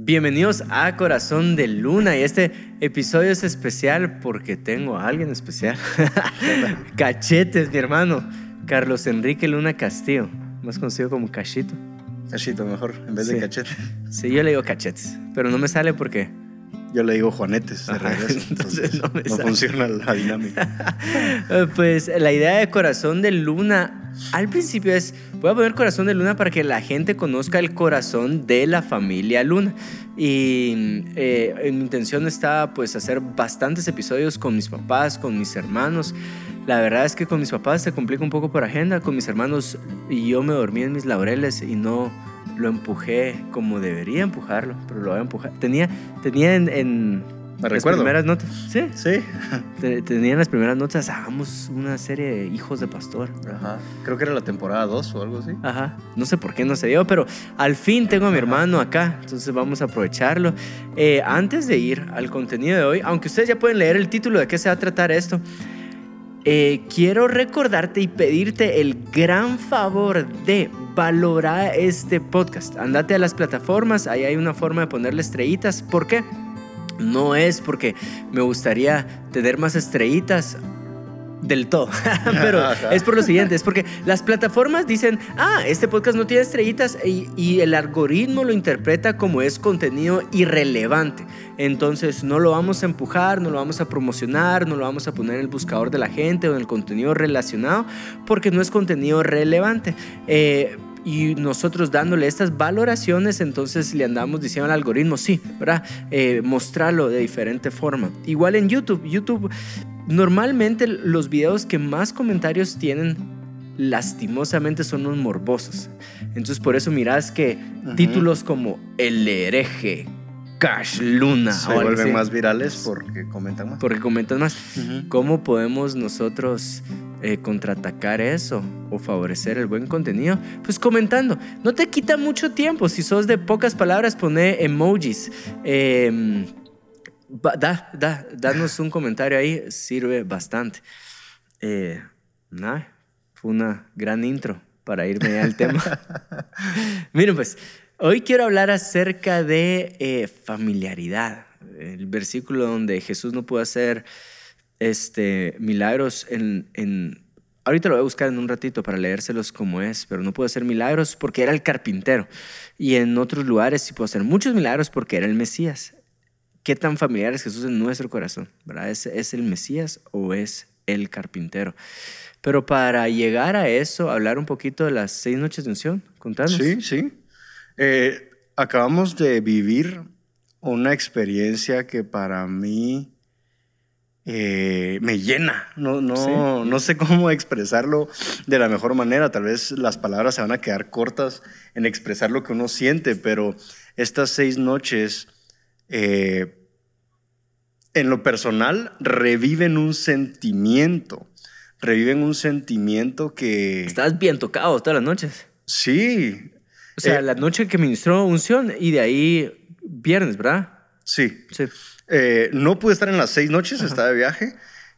Bienvenidos a Corazón de Luna y este episodio es especial porque tengo a alguien especial. Cachetes, mi hermano. Carlos Enrique Luna Castillo, más conocido como Cachito. Cachito mejor, en vez Sí. de cachete. Sí, yo le digo cachetes, pero no me sale porque Yo le digo Juanetes de regreso, entonces entonces no me no, funciona la dinámica. Pues la idea de Corazón de Luna al principio es, voy a poner Corazón de Luna para que la gente conozca el corazón de la familia Luna. Y eh, mi intención está pues hacer bastantes episodios con mis papás, con mis hermanos. La verdad es que con mis papás se complica un poco por agenda, con mis hermanos y yo me dormí en mis laureles y no lo empujé como debería empujarlo, pero lo voy a empujar. Tenía, tenía en, en las recuerdo. primeras notas. Sí, Sí. te- tenían las primeras notas, hagamos una serie de hijos de pastor. Ajá. Creo que era la temporada 2 o algo así. Ajá, no sé por qué no se dio, pero al fin tengo a mi hermano acá, entonces vamos a aprovecharlo. Eh, antes de ir al contenido de hoy, aunque ustedes ya pueden leer el título de qué se va a tratar esto, eh, quiero recordarte y pedirte el gran favor de valorar este podcast. Andate a las plataformas, ahí hay una forma de ponerle estrellitas. ¿Por qué? No es porque me gustaría tener más estrellitas del todo, pero Ajá. es por lo siguiente, es porque las plataformas dicen, ah, este podcast no tiene estrellitas y, y el algoritmo lo interpreta como es contenido irrelevante. Entonces no lo vamos a empujar, no lo vamos a promocionar, no lo vamos a poner en el buscador de la gente o en el contenido relacionado porque no es contenido relevante. Eh, y nosotros dándole estas valoraciones, entonces le andamos diciendo al algoritmo, sí, ¿verdad? Eh, mostrarlo de diferente forma. Igual en YouTube, YouTube, normalmente los videos que más comentarios tienen, lastimosamente son los morbosos. Entonces por eso mirás que títulos como El hereje, Cash Luna, Se o vuelven así, más virales porque comentan más. porque comentan más. ¿Cómo podemos nosotros eh, contraatacar eso o favorecer el buen contenido? Pues comentando. No te quita mucho tiempo. Si sos de pocas palabras, pone emojis. Eh, da, da, danos un comentario ahí. Sirve bastante. Eh, fue una gran intro para irme ya al tema. Miren, pues, hoy quiero hablar acerca de eh, familiaridad. El versículo donde Jesús no pudo hacer este, milagros en, en- Ahorita lo voy a buscar en un ratito para leérselos como es, pero no pudo hacer milagros porque era el carpintero. Y en otros lugares sí pudo hacer muchos milagros porque era el Mesías. ¿Qué tan familiar es Jesús en nuestro corazón? ¿verdad? ¿Es, ¿Es el Mesías o es el carpintero? Pero para llegar a eso, hablar un poquito de las seis noches de unción, contanos. Sí, sí. Eh, acabamos de vivir una experiencia que para mí eh, me llena. No, no, Sí. no sé cómo expresarlo de la mejor manera. Tal vez las palabras se van a quedar cortas en expresar lo que uno siente, pero estas seis noches, eh, en lo personal, reviven un sentimiento. Reviven un sentimiento que... Estabas bien tocado todas las noches. Sí, O sea, Eh, la noche que ministró unción y de ahí viernes, ¿verdad? sí. Sí. Eh, no pude estar en las seis noches, estaba de viaje.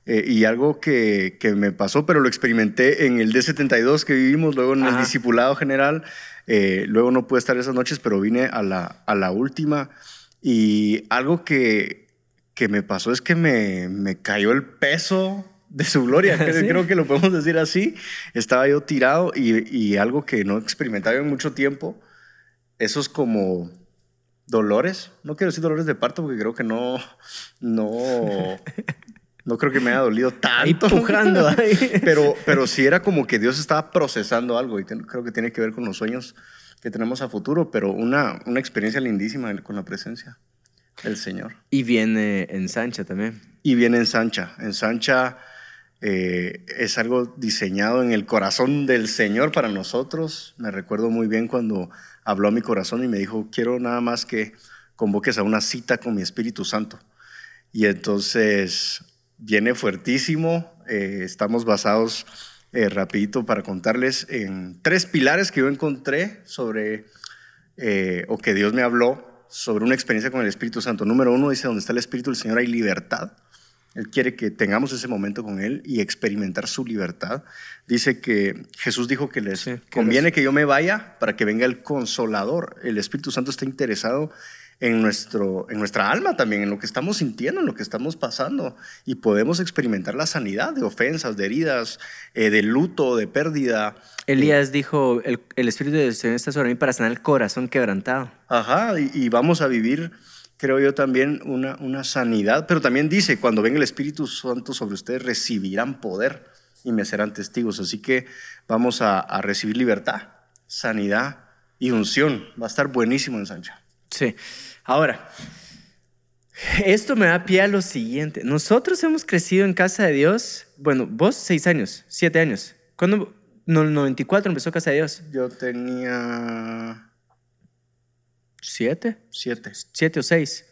eh, y algo que, que me pasó, pero lo experimenté en el D72 que vivimos, luego en el Ajá. discipulado general. eh, luego no pude estar esas noches, pero vine a la, a la última. Y algo que, que me pasó es que me, me cayó el peso de su gloria. Creo, ¿Sí? creo que lo podemos decir así. Estaba yo tirado y, y algo que no experimentaba en mucho tiempo. Esos como dolores. No quiero decir dolores de parto porque creo que no, no, no creo que me haya dolido Ahí tanto. pujando. ahí. Pero, pero sí era como que Dios estaba procesando algo y creo que tiene que ver con los sueños que tenemos a futuro, pero una, una experiencia lindísima con la presencia del Señor. Y viene en Sancha también. Y viene en Sancha. En Sancha eh, es algo diseñado en el corazón del Señor para nosotros. Me recuerdo muy bien cuando habló a mi corazón y me dijo, quiero nada más que convoques a una cita con mi Espíritu Santo. Y entonces viene fuertísimo. eh, estamos basados, eh, rapidito para contarles, en tres pilares que yo encontré sobre, eh, o que Dios me habló sobre una experiencia con el Espíritu Santo. Número uno dice, donde está el Espíritu del Señor hay libertad. Él quiere que tengamos ese momento con Él y experimentar su libertad. Dice que Jesús dijo que les Sí, que conviene que yo me vaya para que venga el consolador. El Espíritu Santo está interesado en, nuestro, en nuestra alma también, en lo que estamos sintiendo, en lo que estamos pasando. Y podemos experimentar la sanidad de ofensas, de heridas, eh, de luto, de pérdida. Elías dijo, el, el Espíritu del Señor está sobre mí para sanar el corazón quebrantado. Ajá, y, y vamos a vivir, creo yo, también una, una sanidad. Pero también dice, cuando venga el Espíritu Santo sobre ustedes, recibirán poder y me serán testigos. Así que vamos a, a recibir libertad, sanidad y unción. Va a estar buenísimo en Sancha. Sí. Ahora, esto me da pie a lo siguiente. Nosotros hemos crecido en casa de Dios, bueno, vos seis años, siete años. ¿Cuándo? No, el 94 empezó Casa de Dios. Yo tenía ¿Siete? siete. ¿Siete o seis?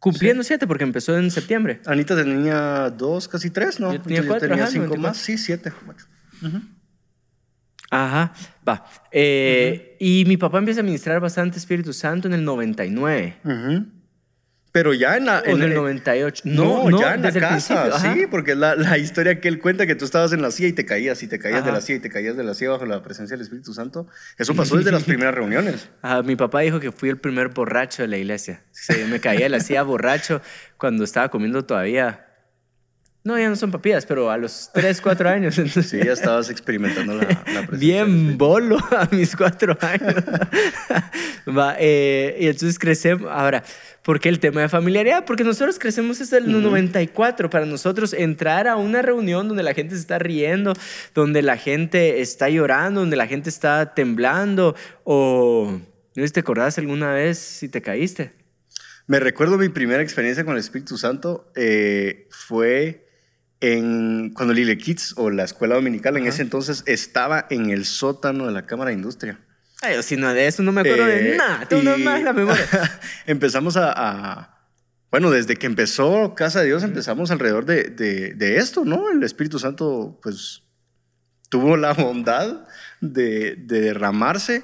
Cumpliendo siete porque empezó en septiembre. Anita tenía dos, casi tres, ¿no? Yo tenía cuatro, tenía ajá, cinco 94. más. Sí, siete. Ujú. Ajá, va. Eh, Y mi papá empieza a ministrar bastante Espíritu Santo en el 99. Ujú. Pero ya en la... O en el 98. No, No, no, ya en la casa, ajá. sí, porque la, la historia que él cuenta que tú estabas en la silla y te caías y te caías de Ajá. la silla y te caías de la silla bajo la presencia del Espíritu Santo, eso pasó desde las primeras reuniones. Ah, mi papá dijo que fui el primer borracho de la iglesia. Sí, me caía de la silla borracho cuando estaba comiendo todavía. No, ya no son papillas, pero a los 3, 4 años. Entonces, Sí, ya estabas experimentando la, la presencia Bien bolo a mis cuatro años. Va, eh, y entonces crecemos. Ahora, ¿por qué el tema de familiaridad? Porque nosotros crecemos desde el 94. Para nosotros entrar a una reunión donde la gente se está riendo, donde la gente está llorando, donde la gente está temblando, o ¿no te acordás alguna vez si te caíste? Me recuerdo mi primera experiencia con el Espíritu Santo eh, fue en cuando Lille Kids o la escuela dominical en Ajá. ese entonces estaba en el sótano de la Cámara de Industria. Ay, si no, de eso no me acuerdo de Eh, nada. Tengo nada y- más la memoria. empezamos a, a- Bueno, desde que empezó Casa de Dios empezamos alrededor de, de- de esto, ¿no? El Espíritu Santo, pues, tuvo la bondad de, de derramarse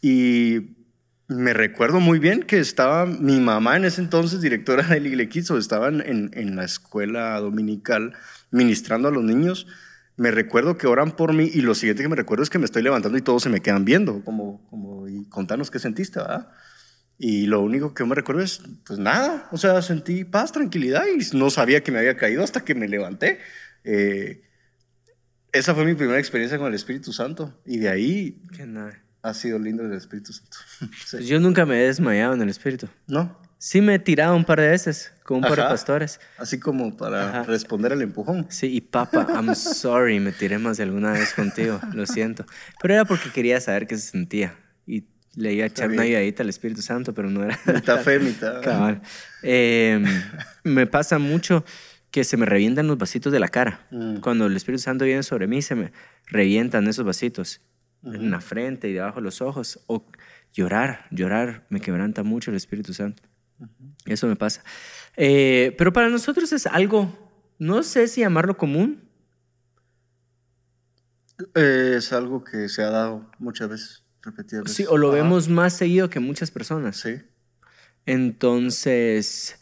y me recuerdo muy bien que estaba mi mamá en ese entonces, directora del Igle Kids, o estaban en, en la escuela dominical ministrando a los niños. Me recuerdo que oran por mí y lo siguiente que me recuerdo es que me estoy levantando y todos se me quedan viendo, como, como y contanos qué sentiste, ¿verdad? Y lo único que me recuerdo es, pues nada, o sea, sentí paz, tranquilidad y no sabía que me había caído hasta que me levanté. Eh, esa fue mi primera experiencia con el Espíritu Santo y de ahí Qué nada. Ha sido lindo el Espíritu Santo. Sí. Pues yo nunca me he desmayado en el espíritu. ¿No? Sí me he tirado un par de veces con un par de Ajá. pastores. Así como para Ajá. responder al empujón. Sí, y papá, I'm sorry, me tiré más de alguna vez contigo, lo siento. Pero era porque quería saber qué se sentía. Y le iba a echar una ayudadita al Espíritu Santo, pero no era... Mitad fe, mitad. Cabal. Eh, me pasa mucho que se me revientan los vasitos de la cara. Mm. Cuando el Espíritu Santo viene sobre mí, se me revientan esos vasitos en la frente y debajo de los ojos. O llorar, llorar, me quebranta mucho el Espíritu Santo. Eso me pasa. Eh, pero para nosotros es algo, no sé si llamarlo común. Eh, es algo que se ha dado muchas veces, repetidas veces. Sí, o lo Ajá. vemos más seguido que muchas personas. Sí. Entonces,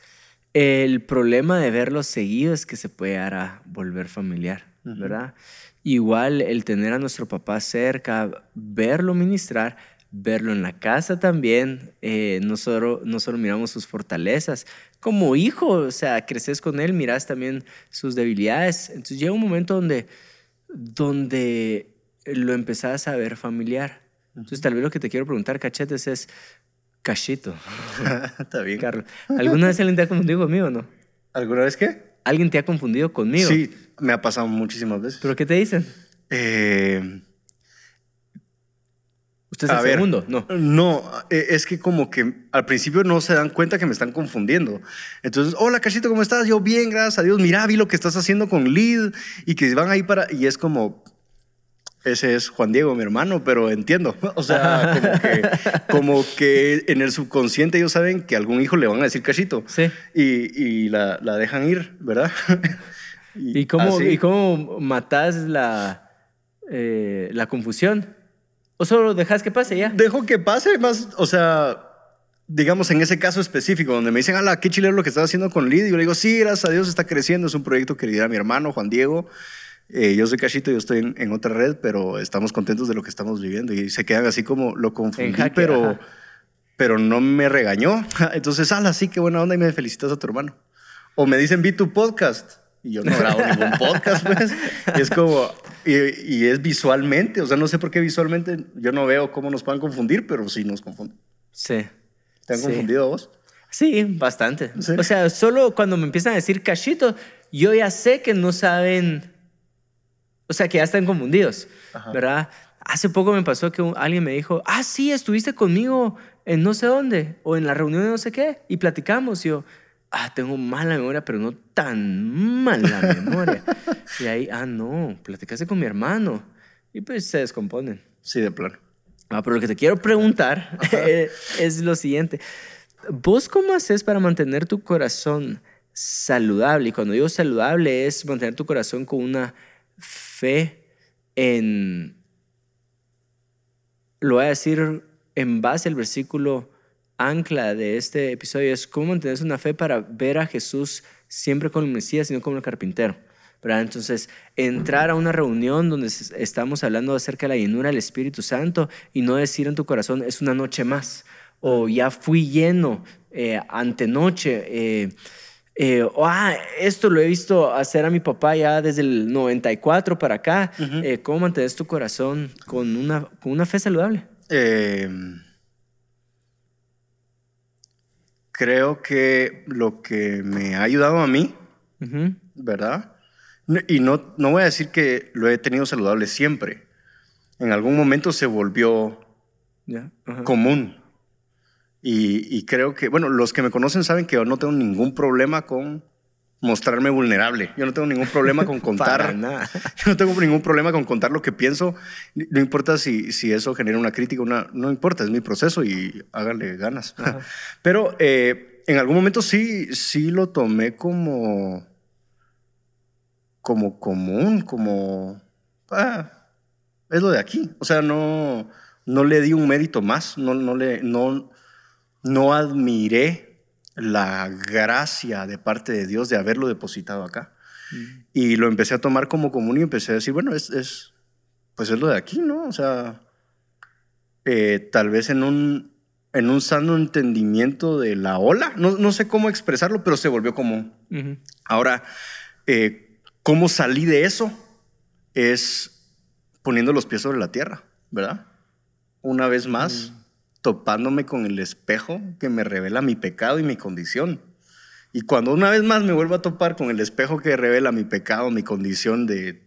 el problema de verlo seguido es que se puede llegar a volver familiar. ¿verdad? Igual el tener a nuestro papá cerca, verlo ministrar, verlo en la casa también, eh, no, solo, no solo miramos sus fortalezas, como hijo, o sea, creces con él, miras también sus debilidades. Entonces llega un momento donde, donde lo empezás a ver familiar. Entonces tal vez lo que te quiero preguntar, cachetes, es, cachito, Está bien. Carlos, ¿alguna vez te ha confundido conmigo o no? ¿Alguna vez qué? ¿Alguien te ha confundido conmigo? Sí, me ha pasado muchísimas veces. ¿Pero qué te dicen? Eh, ¿Usted es A el ver. segundo? No. No, eh, es que como que al principio no se dan cuenta que me están confundiendo. Entonces, hola Cachito, ¿cómo estás? Yo bien, gracias a Dios. Mira, vi lo que estás haciendo con Lid y que van ahí para... Y es como, ese es Juan Diego, mi hermano, pero entiendo. O sea, como que, como que en el subconsciente ellos saben que a algún hijo le van a decir Cachito. Sí. Y, y la, la dejan ir, ¿verdad? ¿Y cómo, así. ¿y cómo matás la, eh, la confusión? ¿O solo dejas que pase ya? Dejo que pase más, o sea, digamos en ese caso específico, donde me dicen, ala, qué chilero lo que estás haciendo con Lid. Y yo le digo, sí, gracias a Dios está creciendo, es un proyecto que lidera mi hermano Juan Diego. Eh, yo soy Cachito, yo estoy en, en otra red, pero estamos contentos de lo que estamos viviendo. Y se quedan así como lo confundí, jaque, pero, ajá. pero no me regañó. Entonces, ala, sí, qué buena onda y me felicitas a tu hermano. O me dicen, vi tu podcast. Y yo no grabo ningún podcast, pues. Y es como, y, y, es visualmente, o sea, no sé por qué visualmente, yo no veo cómo nos puedan confundir, pero sí nos confunden. Sí. ¿Te han Sí. confundido a vos? Sí, bastante. Sí. O sea, solo cuando me empiezan a decir cachito, yo ya sé que no saben, o sea, que ya están confundidos, Ajá. ¿verdad? Hace poco me pasó que un- alguien me dijo, ah, sí, estuviste conmigo en no sé dónde, o en la reunión de no sé qué, y platicamos. Y yo, ah, tengo mala memoria, pero no tan mala memoria. y ahí, ah, no, platicaste con mi hermano. Y pues se descomponen. Sí, de plano. Ah, pero lo que te quiero preguntar eh, es lo siguiente. ¿Vos cómo haces para mantener tu corazón saludable? Y cuando digo saludable es mantener tu corazón con una fe en... Lo voy a decir en base al versículo ancla de este episodio. Es cómo mantener una fe para ver a Jesús siempre como el Mesías y no como el carpintero. ¿verdad? Entonces, entrar a una reunión donde estamos hablando acerca de la llenura del Espíritu Santo y no decir en tu corazón, es una noche más, o ya fui lleno eh, antenoche, eh, eh, ah, esto lo he visto hacer a mi papá ya desde el 94 para acá. Eh, ¿Cómo mantienes tu corazón con una, con una fe saludable? Eh, creo que lo que me ha ayudado a mí. ¿verdad? Y no, no voy a decir que lo he tenido saludable siempre. En algún momento se volvió común. Y, y creo que, bueno, los que me conocen saben que yo no tengo ningún problema con mostrarme vulnerable. Yo no tengo ningún problema con contar. Nada. Yo no tengo ningún problema con contar lo que pienso. No importa si, si eso genera una crítica, una, no importa, es mi proceso y háganle ganas. Pero eh, en algún momento sí, sí lo tomé como, como común, como, ah, es lo de aquí. O sea, no, no le di un mérito más, no, no, le, no, no admiré la gracia de parte de Dios de haberlo depositado acá. Y lo empecé a tomar como común y empecé a decir, bueno, es, es pues es lo de aquí, ¿no? O sea, eh, tal vez en un, en un sano entendimiento de la ola, no, no sé cómo expresarlo, pero se volvió común. Ahora, eh, ¿cómo salí de eso? Es poniendo los pies sobre la tierra, ¿verdad? Una vez más, topándome con el espejo que me revela mi pecado y mi condición. Y cuando una vez más me vuelvo a topar con el espejo que revela mi pecado, mi condición de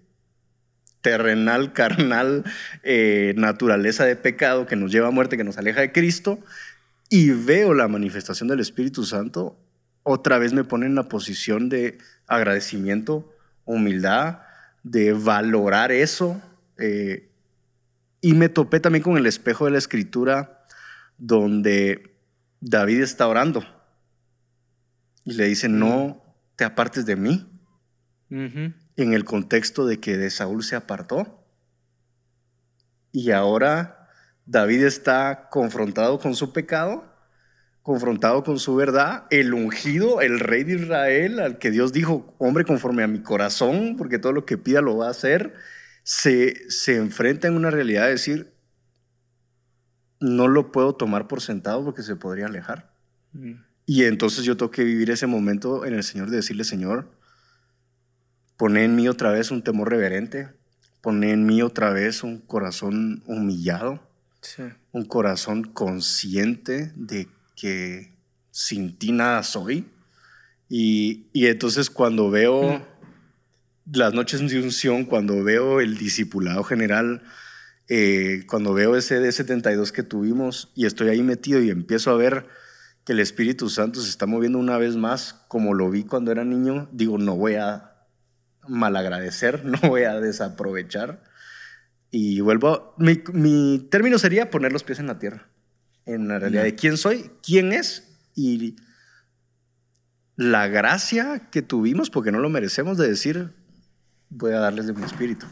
terrenal, carnal, eh, naturaleza de pecado que nos lleva a muerte, que nos aleja de Cristo, y veo la manifestación del Espíritu Santo, otra vez me pone en la posición de agradecimiento, humildad, de valorar eso. eh, y me topé también con el espejo de la escritura donde David está orando y le dice, no te apartes de mí, en el contexto de que de Saúl se apartó. Y ahora David está confrontado con su pecado, confrontado con su verdad, el ungido, el rey de Israel, al que Dios dijo, hombre, conforme a mi corazón, porque todo lo que pida lo va a hacer, se, se enfrenta en una realidad de decir, no lo puedo tomar por sentado porque se podría alejar. Mm. Y entonces yo tengo que vivir ese momento en el Señor de decirle, Señor, Poné en mí otra vez un temor reverente. Poné en mí otra vez un corazón humillado. Sí. Un corazón consciente de que sin ti nada soy. Y, y entonces cuando veo las noches de unción, cuando veo el discipulado general, eh, cuando veo ese D72 que tuvimos y estoy ahí metido y empiezo a ver que el Espíritu Santo se está moviendo una vez más como lo vi cuando era niño, digo, no voy a malagradecer, no voy a desaprovechar. Y vuelvo, a- mi, mi término sería poner los pies en la tierra, en la realidad de quién soy, quién es y la gracia que tuvimos, porque no lo merecemos, de decir, voy a darles de mi espíritu.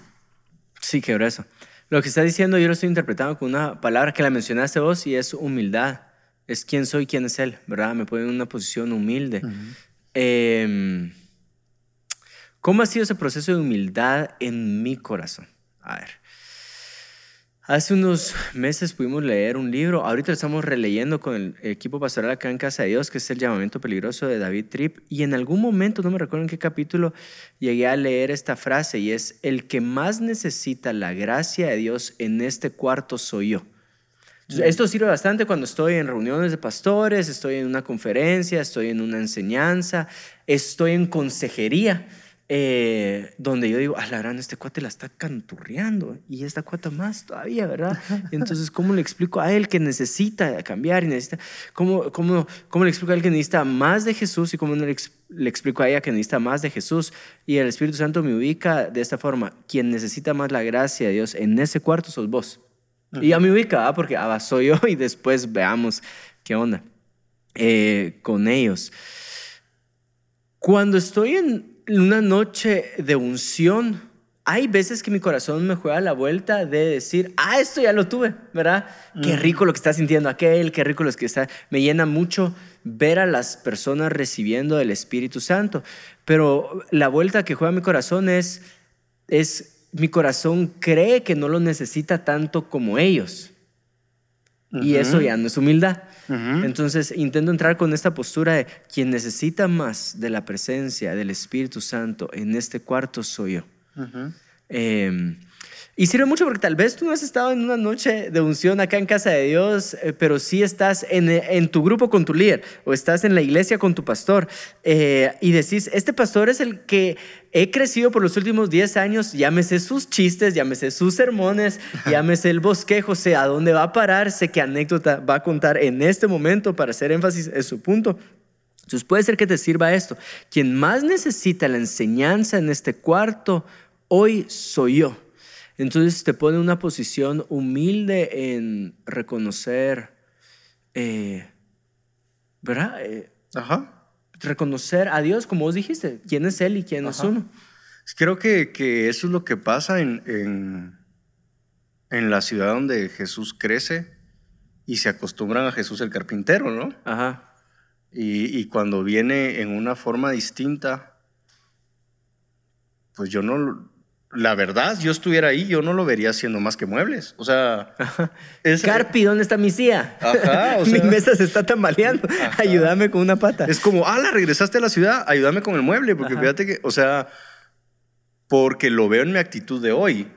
Sí, qué grueso. Lo que está diciendo yo lo estoy interpretando con una palabra que la mencionaste vos y es humildad. Es quién soy, quién es Él, ¿verdad? Me pone en una posición humilde. Eh, ¿Cómo ha sido ese proceso de humildad en mi corazón? A ver. Hace unos meses pudimos leer un libro, ahorita lo estamos releyendo con el equipo pastoral acá en Casa de Dios, que es el llamamiento peligroso de David Tripp, y en algún momento, no me recuerdo en qué capítulo, llegué a leer esta frase y es, el que más necesita la gracia de Dios en este cuarto soy yo. esto sirve bastante cuando estoy en reuniones de pastores, estoy en una conferencia, estoy en una enseñanza, estoy en consejería eh, donde yo digo, a la gran, este cuate la está canturreando y esta cuata más todavía, ¿verdad? entonces, ¿cómo le explico a él que necesita cambiar y necesita, cómo, cómo, cómo le explico a él que necesita más de Jesús y cómo le, le explico a ella que necesita más de Jesús? Y el Espíritu Santo me ubica de esta forma, quien necesita más la gracia de Dios en ese cuarto sos vos. Y ya me ubica, ¿ah? porque ah, soy yo y después veamos qué onda eh, con ellos. Cuando estoy en una noche de unción, hay veces que mi corazón me juega la vuelta de decir, ah, esto ya lo tuve, ¿verdad? Qué rico lo que está sintiendo aquel, qué rico lo que está. Me llena mucho ver a las personas recibiendo el Espíritu Santo. Pero la vuelta que juega mi corazón es, es mi corazón cree que no lo necesita tanto como ellos. Y eso ya no es humildad. Entonces intento entrar con esta postura de quien necesita más de la presencia del Espíritu Santo en este cuarto soy yo. Y sirve mucho porque tal vez tú no has estado en una noche de unción acá en casa de Dios, eh, pero sí estás en, en, tu grupo con tu líder o estás en la iglesia con tu pastor eh, y decís, este pastor es el que he crecido por los últimos 10 años, llámese sus chistes, llámese sus sermones, llámese el bosquejo, sé a dónde va a parar, sé qué anécdota va a contar en este momento para hacer énfasis en su punto. Entonces puede ser que te sirva esto. Quien más necesita la enseñanza en este cuarto, hoy soy yo. Entonces te pone en una posición humilde en reconocer, eh, ¿verdad? Eh, Ajá. Reconocer a Dios, como vos dijiste, quién es Él y quién es uno. Creo que, que, eso es lo que pasa en, en, en, la ciudad donde Jesús crece y se acostumbran a Jesús el carpintero, ¿no? Ajá. Y, y cuando viene en una forma distinta, pues yo no, la verdad, yo estuviera ahí, yo no lo vería haciendo más que muebles. O sea, es, Carpi, ¿dónde está mi silla? Ajá, o sea, mi mesa se está tambaleando. Ayúdame con una pata. Es como, ah, la regresaste a la ciudad, ayúdame con el mueble, porque fíjate que, o sea, porque lo veo en mi actitud de hoy.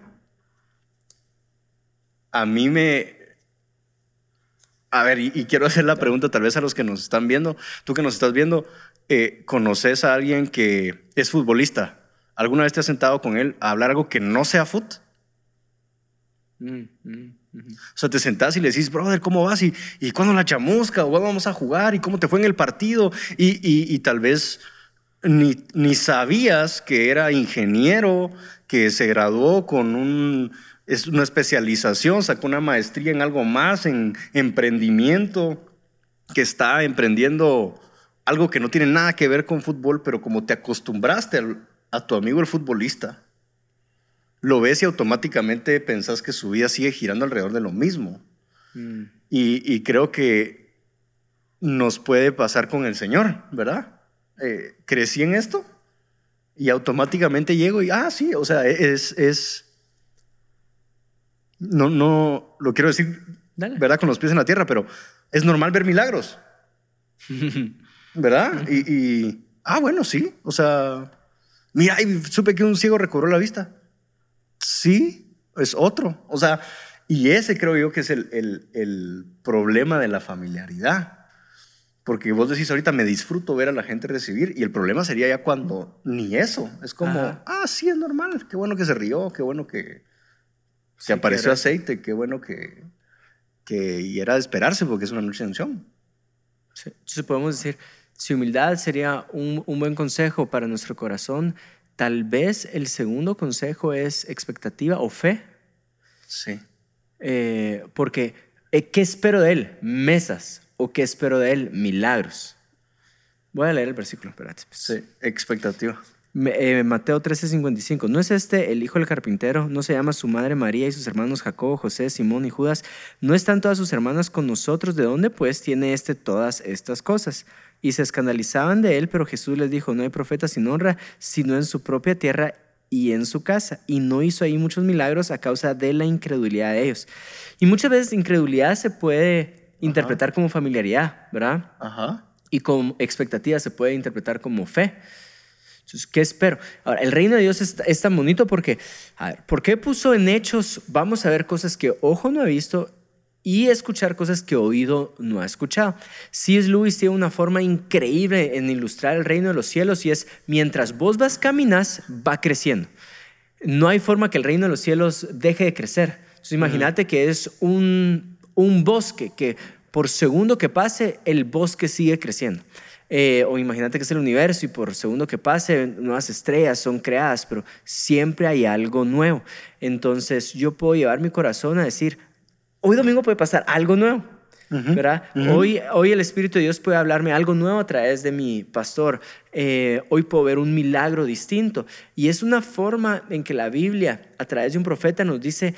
A mí me. A ver, y, quiero hacer la pregunta tal vez a los que nos están viendo. Tú que nos estás viendo, eh, ¿conoces a alguien que es futbolista? ¿Alguna vez te has sentado con él a hablar algo que no sea foot? Mm, mm, o sea, te sentás y le decís, brother, ¿cómo vas? ¿Y, y cuándo la chamusca? ¿O vamos a jugar? ¿Y cómo te fue en el partido? Y, y, tal vez ni, ni, sabías que era ingeniero, que se graduó con un, es una especialización, sacó una maestría en algo más, en emprendimiento, que está emprendiendo algo que no tiene nada que ver con fútbol, pero como te acostumbraste al, a tu amigo el futbolista, lo ves y automáticamente pensás que su vida sigue girando alrededor de lo mismo. Mm. Y, creo que nos puede pasar con el Señor, ¿verdad? Eh, crecí en esto y automáticamente llego y, ah, sí, o sea, es, es, no, no, lo quiero decir, ¿verdad? Con los pies en la tierra, pero es normal ver milagros, ¿verdad? y, y, ah, bueno, sí, o sea, Mira, y supe que un ciego recobró la vista. Sí, es otro. O sea, y ese creo yo que es el, el, problema de la familiaridad. Porque vos decís ahorita, me disfruto ver a la gente recibir, y el problema sería ya cuando ni eso. Es como, ah, sí, es normal, qué bueno que se rió, qué bueno que se apareció aceite, qué bueno que, que y era de esperarse porque es una noche de unción. Sí. Entonces podemos decir, si humildad sería un, buen consejo para nuestro corazón, tal vez el segundo consejo es expectativa o fe. Sí. Eh, porque, eh, ¿qué espero de él? Mesas. ¿O qué espero de él? Milagros. Voy a leer el versículo, espérate. Pues. Sí, expectativa. Eh, Mateo 13:55. ¿No es este el hijo del carpintero? ¿No se llama su madre María y sus hermanos Jacob, José, Simón y Judas? ¿No están todas sus hermanas con nosotros? ¿De dónde pues tiene este todas estas cosas? Y se escandalizaban de él, pero Jesús les dijo, no hay profeta sin honra, sino en su propia tierra y en su casa, y no hizo ahí muchos milagros a causa de la incredulidad de ellos. Y muchas veces incredulidad se puede interpretar como familiaridad, ¿verdad? Ajá. Y con expectativa se puede interpretar como fe. Entonces, ¿qué espero? Ahora, el reino de Dios es, tan bonito porque, a ver, ¿por qué puso en hechos? Vamos a ver cosas que ojo no ha visto y escuchar cosas que oído no ha escuchado. C.S. Lewis tiene una forma increíble en ilustrar el reino de los cielos y es mientras vos vas caminas, va creciendo. No hay forma que el reino de los cielos deje de crecer. Entonces, imagínate que es un, un bosque que por segundo que pase, el bosque sigue creciendo. Eh, o imagínate que es el universo y por segundo que pase, nuevas estrellas son creadas, pero siempre hay algo nuevo. Entonces yo puedo llevar mi corazón a decir, hoy domingo puede pasar algo nuevo. ¿verdad? hoy, hoy el Espíritu de Dios puede hablarme algo nuevo a través de mi pastor. Eh, hoy puedo ver un milagro distinto. Y es una forma en que la Biblia, a través de un profeta, nos dice,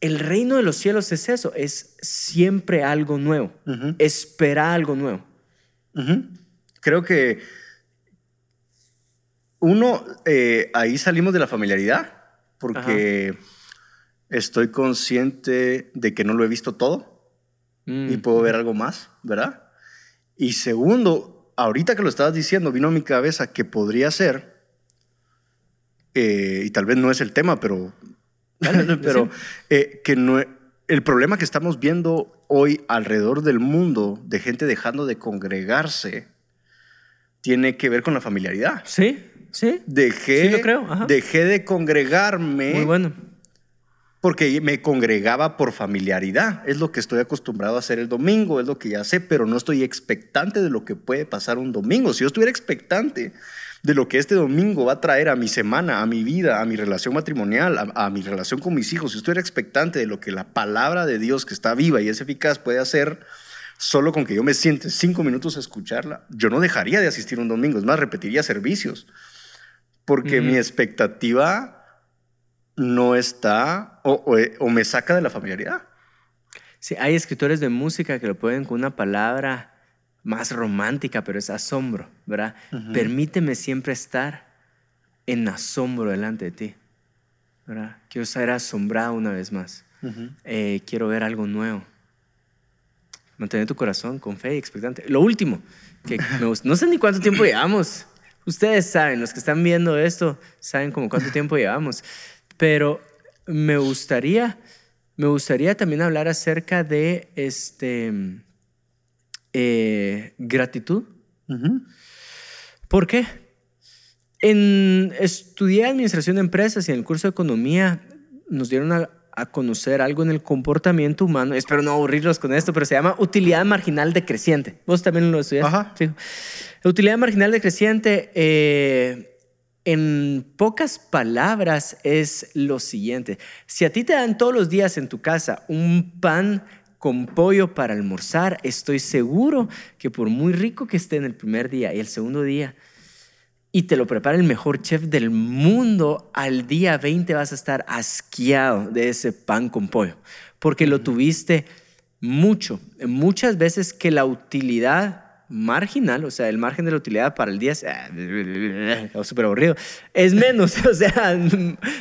el reino de los cielos es eso, es siempre algo nuevo. Espera algo nuevo. Creo que uno, eh, ahí salimos de la familiaridad, porque estoy consciente de que no lo he visto todo y mm. puedo ver algo más, ¿verdad? Y segundo, ahorita que lo estabas diciendo, vino a mi cabeza que podría ser, eh, y tal vez no es el tema, pero, pero eh, que no, el problema que estamos viendo hoy alrededor del mundo de gente dejando de congregarse tiene que ver con la familiaridad. Sí, sí. Dejé, sí lo creo. dejé de congregarme. Muy bueno porque me congregaba por familiaridad. Es lo que estoy acostumbrado a hacer el domingo, es lo que ya sé, pero no estoy expectante de lo que puede pasar un domingo. Si yo estuviera expectante de lo que este domingo va a traer a mi semana, a mi vida, a mi relación matrimonial, a, mi relación con mis hijos, si estuviera expectante de lo que la palabra de Dios que está viva y es eficaz puede hacer, solo con que yo me siente cinco minutos a escucharla, yo no dejaría de asistir un domingo, es más, repetiría servicios, porque mi expectativa no está o, me saca de la familiaridad. Sí, hay escritores de música que lo pueden con una palabra más romántica, pero es asombro, ¿verdad? Permíteme siempre estar en asombro delante de ti, ¿verdad? Quiero ser asombrado una vez más. Eh, quiero ver algo nuevo. Mantener tu corazón con fe y expectante. Lo último, que no sé ni cuánto tiempo llevamos. Ustedes saben, los que están viendo esto, saben como cuánto tiempo llevamos. Pero me gustaría, me gustaría también hablar acerca de este, eh, gratitud. ¿Por qué? En, estudié administración de empresas y en el curso de economía nos dieron a, conocer algo en el comportamiento humano. Espero no aburrirlos con esto, pero se llama utilidad marginal decreciente. Vos también lo estudiaste. Ajá. Utilidad marginal decreciente eh, en pocas palabras es lo siguiente. Si a ti te dan todos los días en tu casa un pan con pollo para almorzar, estoy seguro que por muy rico que esté en el primer día y el segundo día, y te lo prepara el mejor chef del mundo, al día 20 vas a estar asqueado de ese pan con pollo, porque lo tuviste mucho. Muchas veces que la utilidad marginal, o sea, el margen de la utilidad para el día es ah, súper aburrido, es menos, o sea,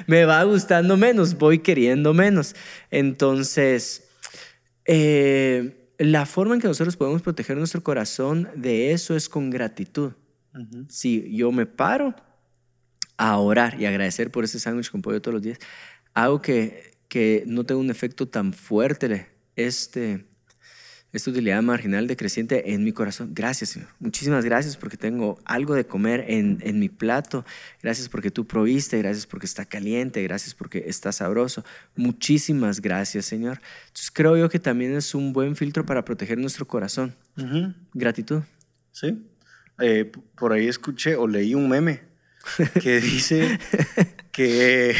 me va gustando menos, voy queriendo menos. Entonces, eh, la forma en que nosotros podemos proteger nuestro corazón de eso es con gratitud. Si yo me paro a orar y agradecer por ese sándwich con pollo todos los días, hago que, que no tenga un efecto tan fuerte este esta utilidad marginal decreciente en mi corazón. Gracias, Señor. Muchísimas gracias porque tengo algo de comer en, en, mi plato. Gracias porque tú proviste. Gracias porque está caliente. Gracias porque está sabroso. Muchísimas gracias, Señor. Entonces creo yo que también es un buen filtro para proteger nuestro corazón. Gratitud. Sí. Eh, por ahí escuché o leí un meme que dice que...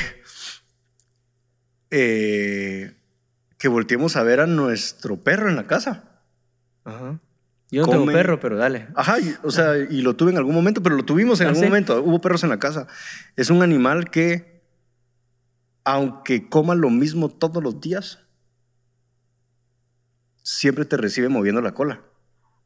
Eh, que volteemos a ver a nuestro perro en la casa. Ajá. Yo no tengo perro, pero dale. Ajá, o sea, y lo tuve en algún momento, pero lo tuvimos en ¿Ah, algún momento. Hubo perros en la casa. Es un animal que, aunque coma lo mismo todos los días, siempre te recibe moviendo la cola.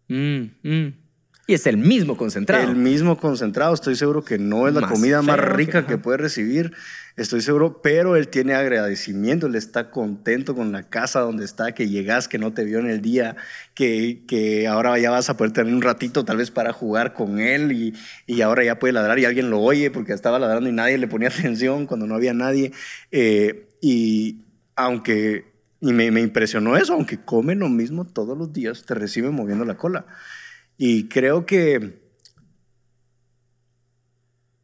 Mm, mm. Y es el mismo concentrado. El mismo concentrado. Estoy seguro que no es la Más comida más rica que- que, puede recibir. Estoy seguro, pero él tiene agradecimiento, él está contento con la casa donde está, que llegas, que no te vio en el día, que, que ahora ya vas a poder tener un ratito tal vez para jugar con él y, y ahora ya puede ladrar y alguien lo oye porque estaba ladrando y nadie le ponía atención cuando no había nadie. Eh, y aunque, y me, me impresionó eso, aunque come lo mismo todos los días, te recibe moviendo la cola. Y creo que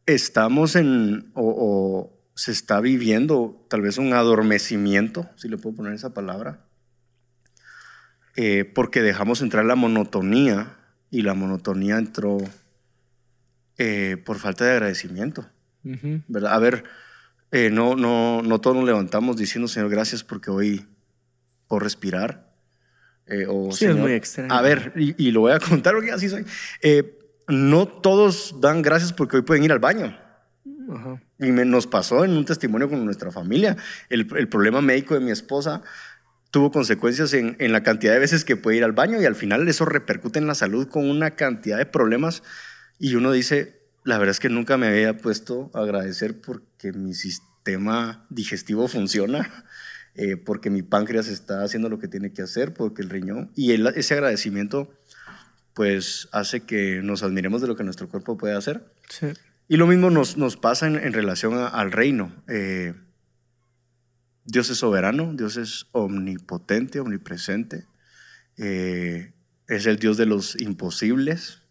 estamos en, o, o se está viviendo tal vez un adormecimiento, si le puedo poner esa palabra, eh, porque dejamos entrar la monotonía y la monotonía entró eh, por falta de agradecimiento. ¿verdad? A ver, eh, no, no, no todos nos levantamos diciendo, Señor, gracias porque hoy puedo respirar. Eh, o, Sí, es muy extraño. A ver, y, y lo voy a contar porque así soy. Eh, no todos dan gracias porque hoy pueden ir al baño. Ajá. Y me, nos pasó en un testimonio con nuestra familia. El, el problema médico de mi esposa tuvo consecuencias en, en la cantidad de veces que puede ir al baño y al final eso repercute en la salud con una cantidad de problemas. Y uno dice, la verdad es que nunca me había puesto a agradecer porque mi sistema digestivo funciona, eh, porque mi páncreas está haciendo lo que tiene que hacer, porque el riñón. Y el- ese agradecimiento pues hace que nos admiremos de lo que nuestro cuerpo puede hacer. Sí. Y lo mismo nos, nos pasa en, en relación a- al reino. Eh, Dios es soberano, Dios es omnipotente, omnipresente. Eh, es el Dios de los imposibles.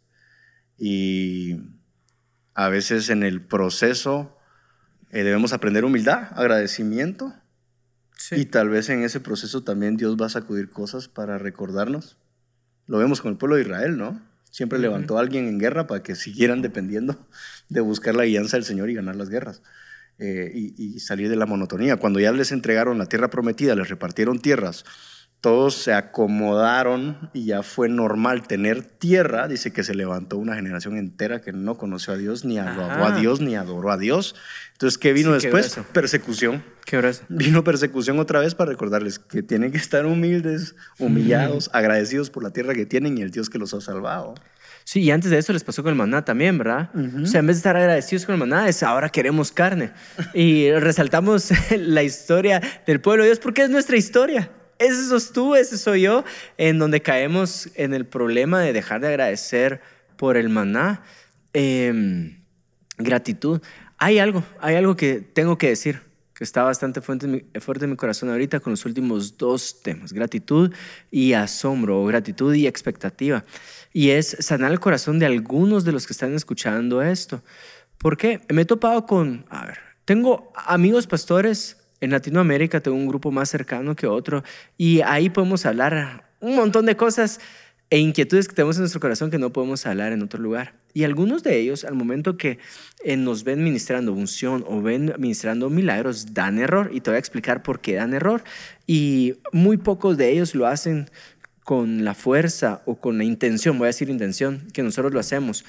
Y a veces en el proceso eh, debemos aprender humildad, agradecimiento. Sí. Y tal vez en ese proceso también Dios va a sacudir cosas para recordarnos. Lo vemos con el pueblo de Israel, ¿no? Siempre levantó a alguien en guerra para que siguieran dependiendo de buscar la guianza del Señor y ganar las guerras. eh, y, y salir de la monotonía. Cuando ya les entregaron la tierra prometida, les repartieron tierras, todos se acomodaron y ya fue normal tener tierra. Dice que se levantó una generación entera que no conoció a Dios, ni alabó Ajá. a Dios, ni adoró a Dios. Entonces, ¿qué vino Sí, después? Persecución Qué grueso. vino persecución otra vez para recordarles que tienen que estar humildes, humillados, agradecidos por la tierra que tienen y el Dios que los ha salvado. Sí, y antes de eso les pasó con el maná también, ¿verdad? O sea, en vez de estar agradecidos con el maná, es ahora queremos carne. Y resaltamos la historia del pueblo de Dios porque es nuestra historia. Ese sos tú, ese soy yo, en donde caemos en el problema de dejar de agradecer por el maná. Em, gratitud. Hay algo, hay algo que tengo que decir, que está bastante fuerte en, mi, fuerte en mi corazón ahorita con los últimos dos temas, gratitud y asombro, o gratitud y expectativa. Y es sanar el corazón de algunos de los que están escuchando esto. ¿Por qué? Me he topado con, a ver, tengo amigos pastores en Latinoamérica, tengo un grupo más cercano que otro, y ahí podemos hablar un montón de cosas e inquietudes que tenemos en nuestro corazón que no podemos hablar en otro lugar. Y algunos de ellos, al momento que eh, nos ven ministrando unción o ven ministrando milagros, dan error. Y te voy a explicar por qué dan error. Y muy pocos de ellos lo hacen con la fuerza o con la intención, voy a decir intención, que nosotros lo hacemos.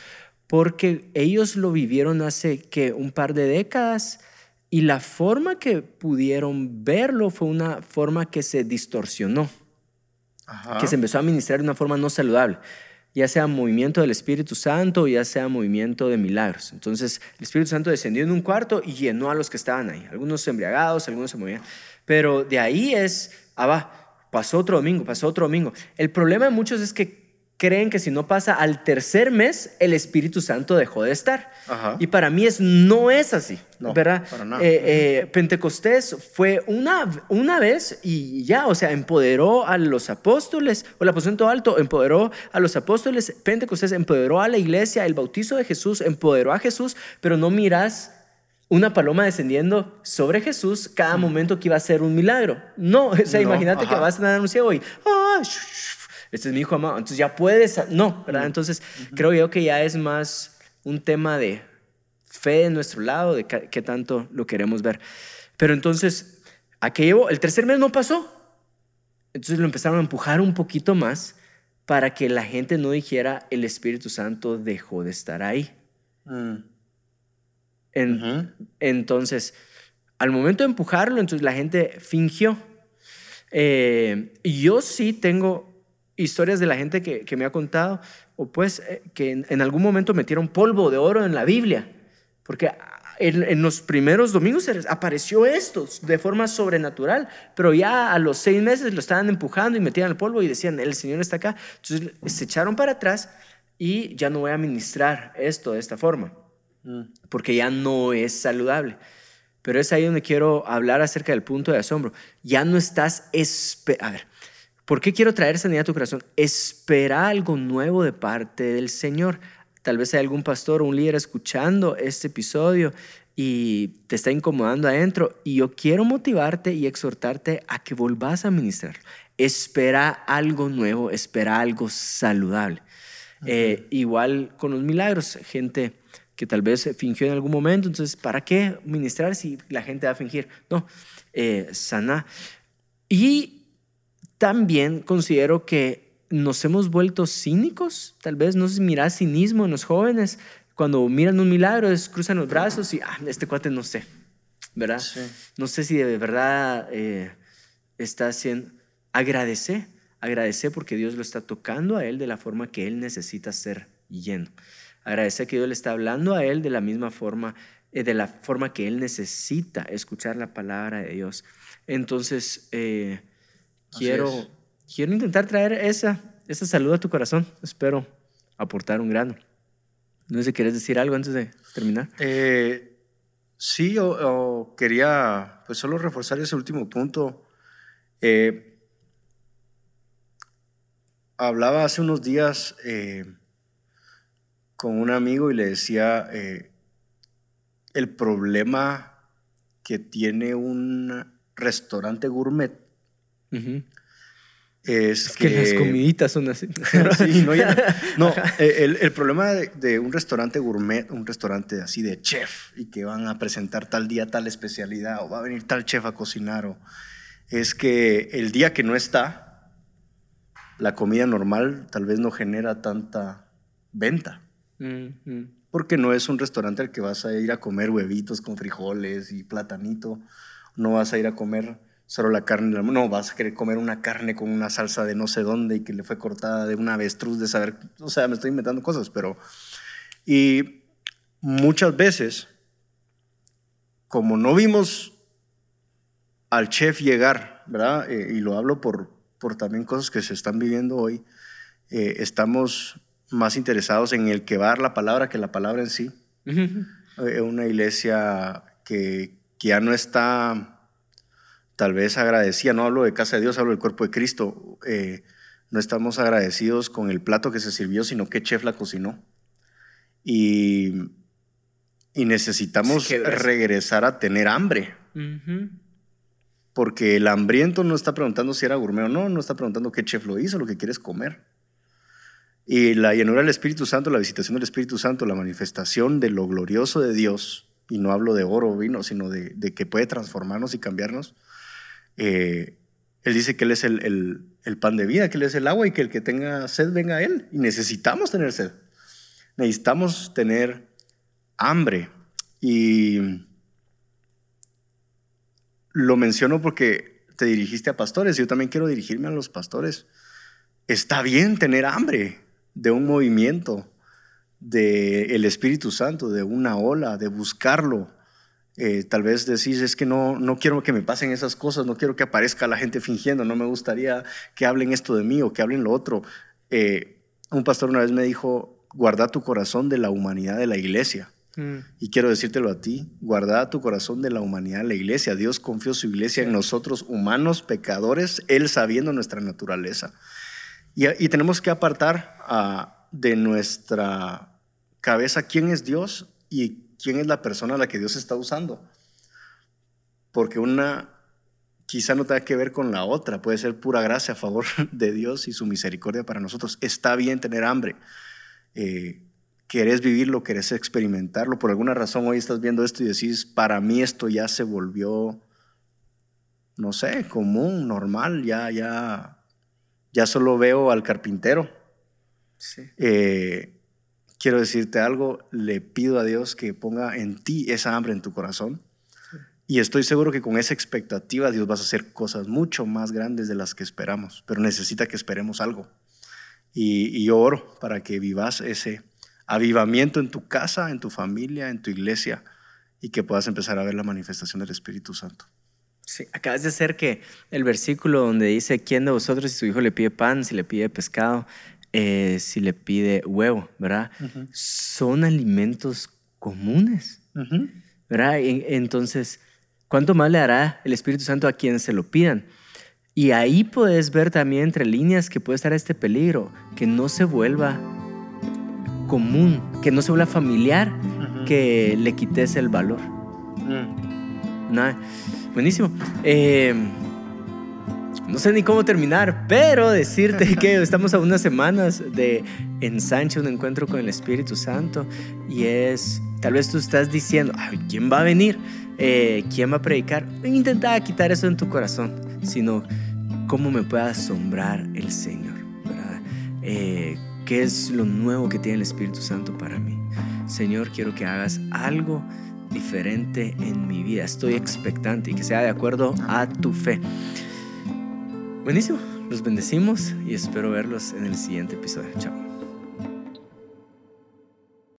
Porque ellos lo vivieron hace que un par de décadas y la forma que pudieron verlo fue una forma que se distorsionó Ajá. que se empezó a administrar de una forma no saludable, ya sea movimiento del Espíritu Santo o ya sea movimiento de milagros. Entonces, el Espíritu Santo descendió en un cuarto y llenó a los que estaban ahí, algunos embriagados, algunos se movían. Pero de ahí es, ah, va, pasó otro domingo, pasó otro domingo. El problema de muchos es que creen que si no pasa al tercer mes, el Espíritu Santo dejó de estar. Ajá. Y para mí es, no es así, No, ¿verdad? para nada. Eh, eh, Pentecostés fue una, una vez y ya, o sea, empoderó a los apóstoles, o el aposento alto empoderó a los apóstoles, Pentecostés empoderó a la iglesia, el bautizo de Jesús empoderó a Jesús, pero no miras una paloma descendiendo sobre Jesús cada momento que iba a ser un milagro. No, o sea, No, imagínate que vas a tener un ciego y, sh- este es mi hijo amado, entonces ya puedes, no, ¿verdad? Entonces creo yo que ya es más un tema de fe de nuestro lado, de qué tanto lo queremos ver. Pero entonces, ¿a qué llevo? El tercer mes no pasó. Entonces lo empezaron a empujar un poquito más para que la gente no dijera el Espíritu Santo dejó de estar ahí. Mm. En-. Entonces, al momento de empujarlo, entonces la gente fingió. Eh, y yo sí tengo historias de la gente que, que me ha contado, o pues eh, que en, en, algún momento metieron polvo de oro en la Biblia, porque en, en, los primeros domingos apareció esto de forma sobrenatural, pero ya a los seis meses lo estaban empujando y metían el polvo y decían, el Señor está acá. Entonces se echaron para atrás y ya no voy a ministrar esto de esta forma, mm. porque ya no es saludable. Pero es ahí donde quiero hablar acerca del punto de asombro. Ya no estás... A ver, ¿por qué quiero traer sanidad a tu corazón? Espera algo nuevo de parte del Señor. Tal vez hay algún pastor o un líder escuchando este episodio y te está incomodando adentro. Y yo quiero motivarte y exhortarte a que volvás a ministrar. Espera algo nuevo, espera algo saludable. Eh, igual con los milagros, gente que tal vez fingió en algún momento, entonces, ¿para qué ministrar si la gente va a fingir? No, eh, sana. Y también considero que nos hemos vuelto cínicos, tal vez, no si mirás cinismo en los jóvenes, cuando miran un milagro, es, cruzan los brazos y, ah, este cuate no sé, ¿verdad? No sé si de verdad eh, está haciendo, agradece, agradece porque Dios lo está tocando a él de la forma que él necesita ser lleno. Agradece que Dios le está hablando a él de la misma forma, eh, de la forma que él necesita escuchar la palabra de Dios. Entonces, eh, quiero, quiero intentar traer esa, esa salud a tu corazón. Espero aportar un grano. No sé si quieres decir algo antes de terminar. Eh, sí, o, quería pues solo reforzar ese último punto. hablaba hace unos días con un amigo y le decía eh, el problema que tiene un restaurante gourmet. Es, que, las comiditas son así. no, eh, el, problema de, un restaurante gourmet, un restaurante así de chef y que van a presentar tal día tal especialidad o va a venir tal chef a cocinar, o, es que el día que no está, la comida normal tal vez no genera tanta venta. Porque no es un restaurante al que vas a ir a comer huevitos con frijoles y platanito. No vas a ir a comer solo la carne. No, vas a querer comer una carne con una salsa de no sé dónde y que le fue cortada de una avestruz de saber. O sea, me estoy inventando cosas, pero. Y muchas veces, como no vimos al chef llegar, ¿verdad? Eh, y lo hablo por, por también cosas que se están viviendo hoy, eh, estamos más interesados en el que va a dar la palabra que la palabra en sí. Eh, una iglesia que, que, ya no está tal vez agradecida, no hablo de casa de Dios, hablo del cuerpo de Cristo, eh, no estamos agradecidos con el plato que se sirvió, sino que chef la cocinó. Y, y necesitamos regresar a tener hambre. Porque el hambriento no está preguntando si era gourmet o no, no está preguntando qué chef lo hizo, lo que quieres comer. Y la llenura del Espíritu Santo, la visitación del Espíritu Santo, la manifestación de lo glorioso de Dios, y no hablo de oro o vino, sino de, que puede transformarnos y cambiarnos. Eh, él dice que Él es el, el, pan de vida, que Él es el agua y que el que tenga sed venga a Él. Y necesitamos tener sed. Necesitamos tener hambre. Y lo menciono porque te dirigiste a pastores. Yo también quiero dirigirme a los pastores. Está bien tener hambre de un movimiento del Espíritu Santo, de una ola, de buscarlo. Eh, tal vez decís, es que no, no quiero que me pasen esas cosas, no quiero que aparezca la gente fingiendo, no me gustaría que hablen esto de mí o que hablen lo otro. Eh, un pastor una vez me dijo, guarda tu corazón de la humanidad de la iglesia. Mm. Y quiero decírtelo a ti, guarda tu corazón de la humanidad de la iglesia. Dios confió su iglesia en nosotros, humanos, pecadores, Él sabiendo nuestra naturaleza. Y, tenemos que apartar ah, de nuestra cabeza quién es Dios y quién es la persona a la que Dios está usando. Porque una quizá no tenga que ver con la otra, puede ser pura gracia a favor de Dios y su misericordia para nosotros. Está bien tener hambre. Eh, querés vivirlo, querés experimentarlo. Por alguna razón hoy estás viendo esto y decís, para mí esto ya se volvió, no sé, común, normal, ya, ya ya solo veo al carpintero. Eh, quiero decirte algo, le pido a Dios que ponga en ti esa hambre en tu corazón. Y estoy seguro que con esa expectativa Dios va a hacer cosas mucho más grandes de las que esperamos, pero necesita que esperemos algo. Y, y oro para que vivas ese avivamiento en tu casa, en tu familia, en tu iglesia y que puedas empezar a ver la manifestación del Espíritu Santo. Sí, acabas de hacer que el versículo donde dice, ¿quién de vosotros si su hijo le pide pan, si le pide pescado, eh, si le pide huevo, ¿verdad? Son alimentos comunes, ¿verdad? Entonces, ¿cuánto más le hará el Espíritu Santo a quienes se lo pidan? Y ahí puedes ver también entre líneas que puede estar este peligro, que no se vuelva común, que no se vuelva familiar, que le quites el valor. Mm. Nada. Buenísimo. Eh, no sé ni cómo terminar, pero decirte que estamos a unas semanas de ensanche, un encuentro con el Espíritu Santo y es, tal vez tú estás diciendo, ¿quién va a venir? Eh, ¿Quién va a predicar? Intenta quitar eso en tu corazón, sino cómo me puede asombrar el Señor, eh, ¿Qué es lo nuevo que tiene el Espíritu Santo para mí? Señor, quiero que hagas algo diferente en mi vida. Estoy expectante y que sea de acuerdo a tu fe. Buenísimo, los bendecimos y espero verlos en el siguiente episodio. Chao.